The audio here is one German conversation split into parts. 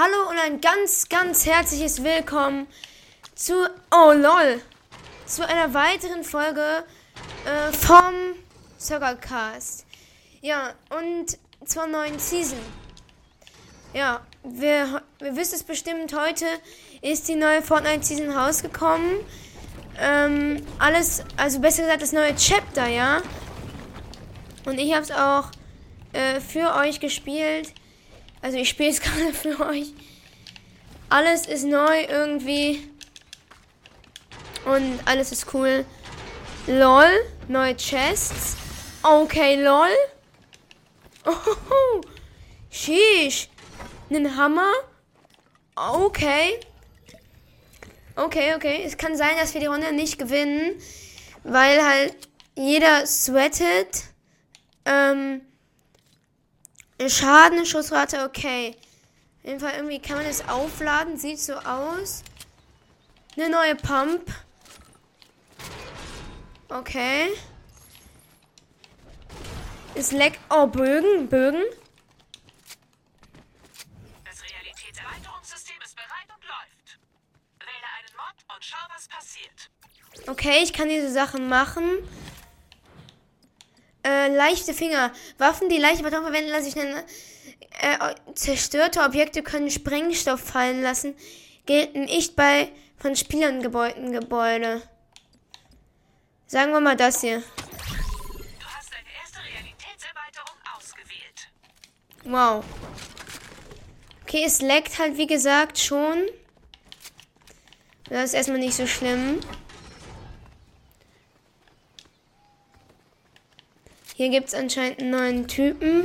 Hallo und ein ganz, ganz herzliches Willkommen zu, oh lol, zu einer weiteren Folge äh, vom Soccercast. Ja, und zur neuen Season. Ja, wir, wir wisst es bestimmt, heute ist die neue Fortnite-Season rausgekommen. Ähm, alles, also besser gesagt, das neue Chapter, ja. Und ich habe es auch äh, für euch gespielt. Also ich spiele es gerade für euch. Alles ist neu irgendwie. Und alles ist cool. LOL. Neue Chests. Okay, LOL. Oh, sheesh. Einen Hammer. Okay. Okay, okay. Es kann sein, dass wir die Runde nicht gewinnen, weil halt jeder sweatet. Ähm, Schaden, Schussrate, okay. Auf jeden Fall irgendwie kann man es aufladen, sieht so aus. Eine neue Pump. Okay. Es leckt. Oh, Bögen, Bögen. Das Realitätserweiterungssystem ist bereit und läuft. Wähle einen Mod und schau, was passiert. Okay, ich kann diese Sachen machen. Äh, leichte Finger. Waffen, die leichte Beton verwenden, lassen sich nennen. Äh, zerstörte Objekte können Sprengstoff fallen lassen. Gelten nicht bei von Spielern gebauten Gebäude. Sagen wir mal das hier. Du hast deine erste Realitätserweiterung ausgewählt. Wow. Okay, es leckt halt wie gesagt schon. Das ist erstmal nicht so schlimm. Hier gibt es anscheinend einen neuen Typen.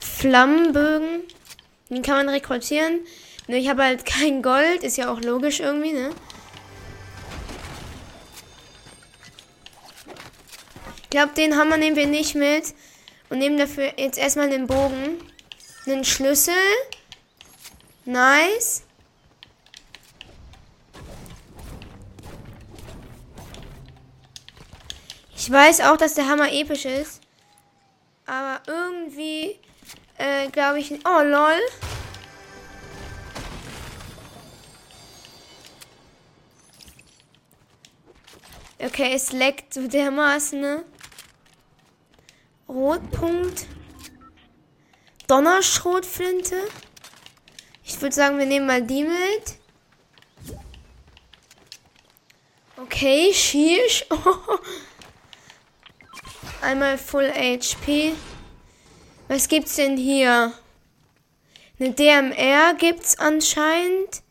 Flammenbögen. Den kann man rekrutieren. Nur ich habe halt kein Gold. Ist ja auch logisch irgendwie, ne? Ich glaube, den Hammer nehmen wir nicht mit. Und nehmen dafür jetzt erstmal den Bogen. Einen Schlüssel. Nice. Ich weiß auch, dass der Hammer episch ist. Aber irgendwie äh, glaube ich. Oh, lol. Okay, es leckt so dermaßen, ne? Rotpunkt. Donnerschrotflinte. Ich würde sagen, wir nehmen mal die mit. Okay, Schieß. Einmal Full HP. Was gibt's denn hier? Eine DMR gibt's anscheinend.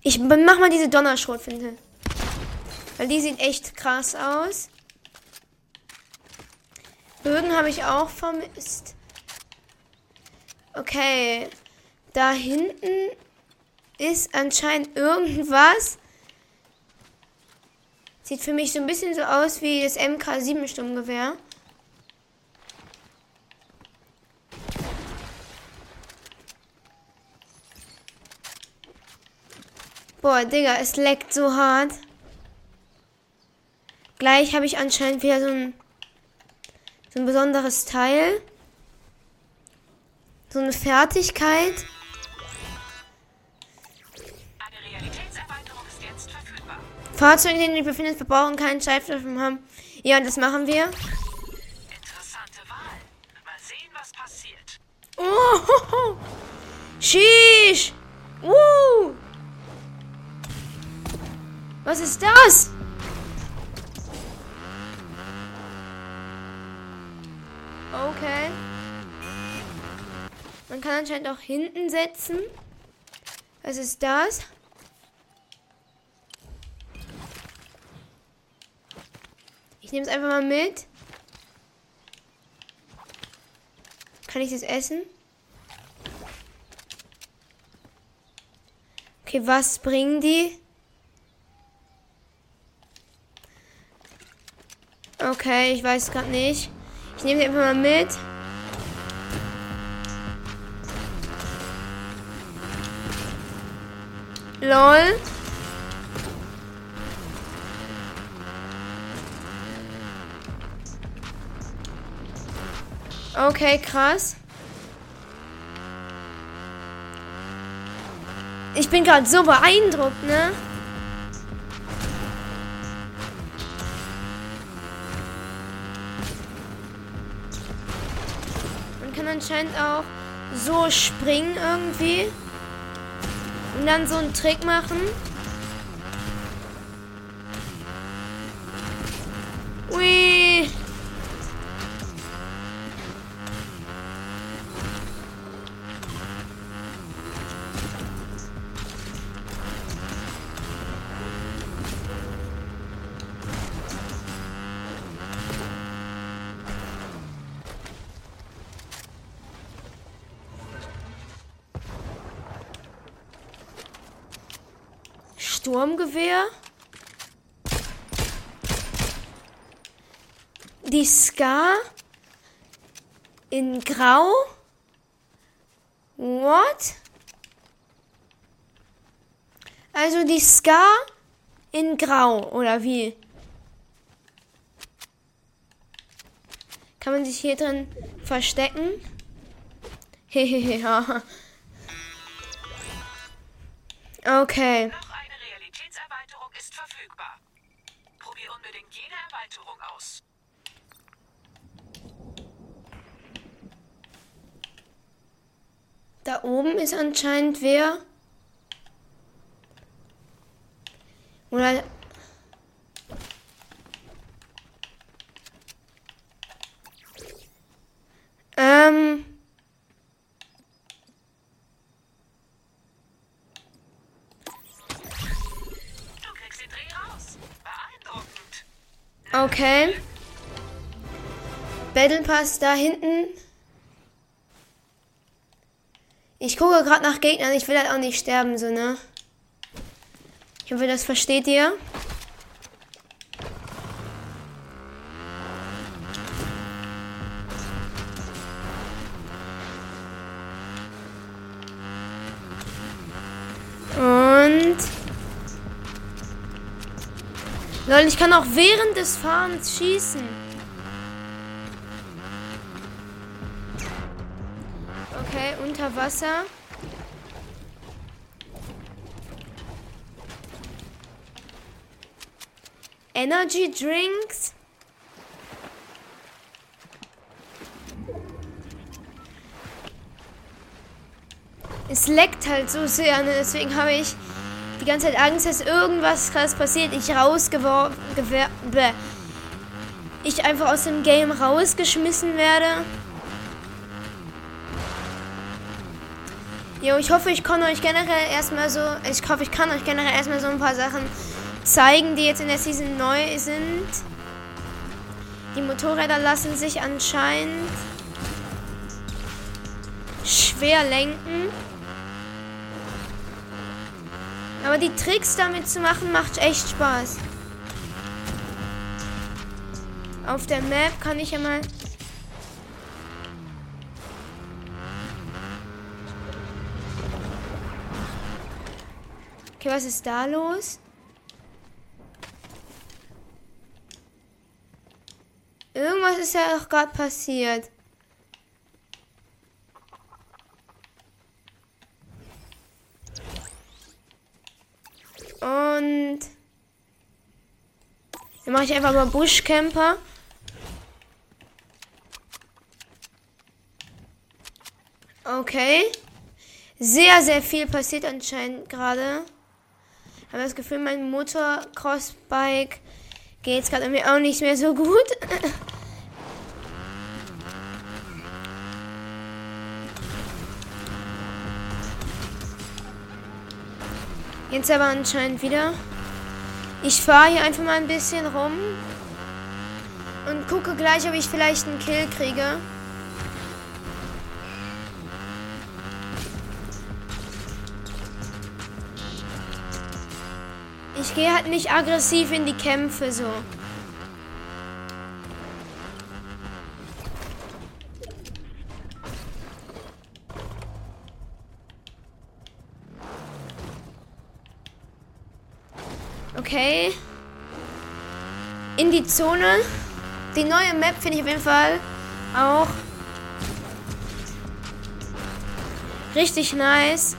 Ich mach mal diese Donnerschrotflinte. Weil die sieht echt krass aus. Bögen habe ich auch vermisst. Okay. Da hinten ist anscheinend irgendwas. Sieht für mich so ein bisschen so aus wie das MK7 Sturmgewehr. Boah, Digga, es leckt so hart. Gleich habe ich anscheinend wieder so ein, so ein besonderes Teil. So eine Fertigkeit. Fahrzeuge, in denen ihr befindet, verbrauchen keinen Schallstoff haben. Ja, das machen wir. Interessante Wahl. Mal sehen, was passiert. Oh, Sheesh. Uh. Was ist das? Okay. Man kann anscheinend auch hinten setzen. Was ist das? Nehme es einfach mal mit. Kann ich das essen? Okay, was bringen die? Okay, ich weiß gerade nicht. Ich nehme sie einfach mal mit. LOL. Okay, krass. Ich bin gerade so beeindruckt, ne? Man kann anscheinend auch so springen irgendwie. Und dann so einen Trick machen. Sturmgewehr. Die Ska in Grau. What? Also die Ska in Grau, oder wie? Kann man sich hier drin verstecken? Hehehe. okay. Noch eine Realitätserweiterung ist verfügbar. Probier unbedingt jede Erweiterung aus. Da oben ist anscheinend wer. Oder. Ähm. Okay. Battle Pass da hinten. Ich gucke gerade nach Gegnern. Ich will halt auch nicht sterben, so, ne? Ich hoffe, das versteht ihr. Und. Leute, ich kann auch während des Fahrens schießen. Unter Wasser. Energy Drinks. Es leckt halt so sehr, ne? deswegen habe ich die ganze Zeit Angst, dass irgendwas krass passiert. Ich rausgeworfen, ich einfach aus dem Game rausgeschmissen werde. Jo, ich hoffe, ich kann euch generell erstmal so, ich hoffe, ich kann euch generell erstmal so ein paar Sachen zeigen, die jetzt in der Season neu sind. Die Motorräder lassen sich anscheinend schwer lenken. Aber die Tricks damit zu machen, macht echt Spaß. Auf der Map kann ich ja mal. Okay, was ist da los? Irgendwas ist ja auch gerade passiert. Und dann mache ich einfach mal Buschcamper. Okay. Sehr, sehr viel passiert anscheinend gerade habe das Gefühl, mein Motor-Crossbike geht es gerade mir auch nicht mehr so gut. Jetzt aber anscheinend wieder. Ich fahre hier einfach mal ein bisschen rum und gucke gleich, ob ich vielleicht einen Kill kriege. Ich gehe halt nicht aggressiv in die Kämpfe so. Okay. In die Zone. Die neue Map finde ich auf jeden Fall auch richtig nice.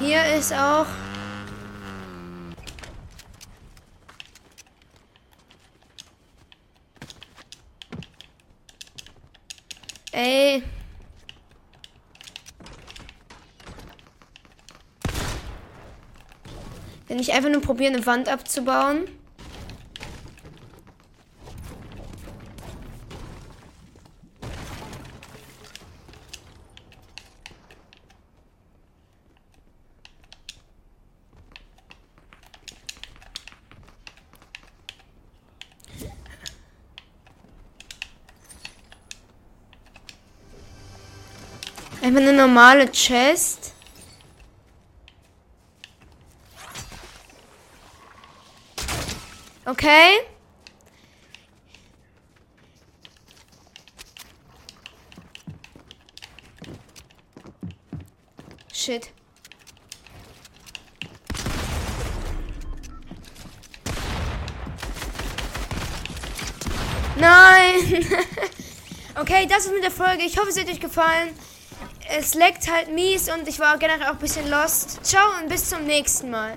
Hier ist auch Ey. Wenn ich einfach nur probiere, eine Wand abzubauen. Einfach eine normale Chest. Okay. Shit. Nein. okay, das ist mit der Folge. Ich hoffe, es hat euch gefallen es leckt halt mies und ich war generell auch ein bisschen lost. Ciao und bis zum nächsten Mal.